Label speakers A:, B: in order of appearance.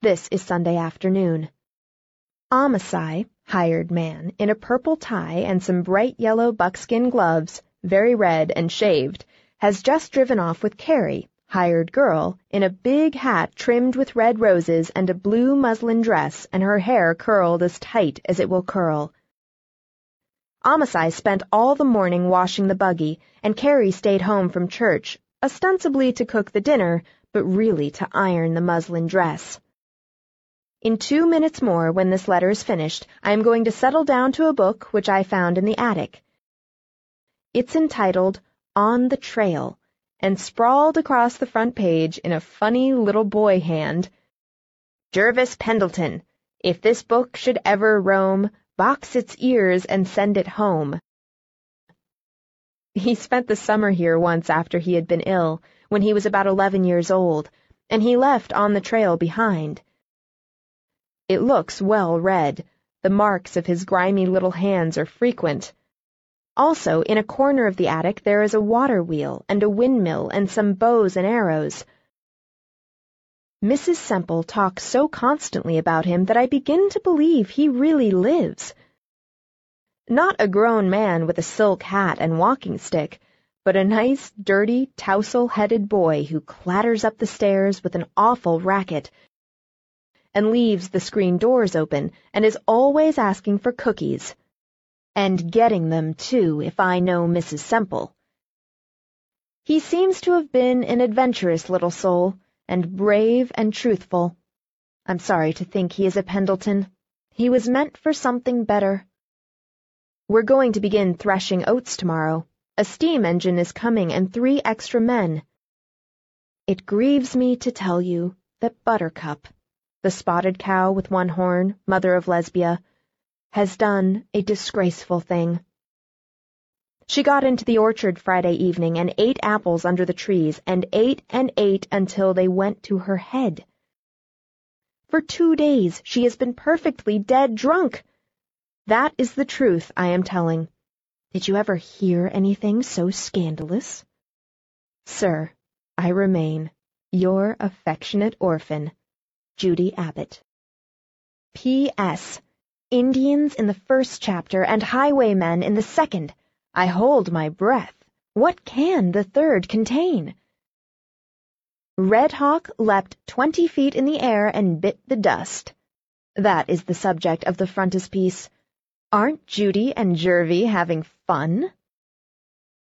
A: This is Sunday afternoon. Amasai, hired man, in a purple tie and some bright yellow buckskin gloves, very red and shaved, has just driven off with Carrie, hired girl, in a big hat trimmed with red roses and a blue muslin dress and her hair curled as tight as it will curl. Amasai spent all the morning washing the buggy, and Carrie stayed home from church, ostensibly to cook the dinner, but really to iron the muslin dress. In two minutes more, when this letter is finished, I am going to settle down to a book which I found in the attic. It's entitled On the Trail, and sprawled across the front page in a funny little boy hand, Jervis Pendleton, if this book should ever roam, box its ears and send it home. He spent the summer here once after he had been ill, when he was about eleven years old, and he left On the Trail behind. It looks well read. The marks of his grimy little hands are frequent. Also, in a corner of the attic there is a water wheel and a windmill and some bows and arrows. Mrs. Semple talks so constantly about him that I begin to believe he really lives. Not a grown man with a silk hat and walking stick, but a nice, dirty, tousle-headed boy who clatters up the stairs with an awful racket and leaves the screen doors open and is always asking for cookies. And getting them, too, if I know Mrs. Semple. He seems to have been an adventurous little soul, and brave and truthful. I'm sorry to think he is a Pendleton. He was meant for something better. We're going to begin threshing oats tomorrow. A steam engine is coming and three extra men. It grieves me to tell you that Buttercup the spotted cow with one horn, mother of Lesbia, has done a disgraceful thing. She got into the orchard Friday evening and ate apples under the trees, and ate and ate until they went to her head. For two days she has been perfectly dead drunk. That is the truth I am telling. Did you ever hear anything so scandalous? Sir, I remain your affectionate orphan, Judy Abbott. P.S. Indians in the first chapter and highwaymen in the second. I hold my breath. What can the third contain? Red Hawk leapt twenty feet in the air and bit the dust. That is the subject of the frontispiece. Aren't Judy and Jervie having fun?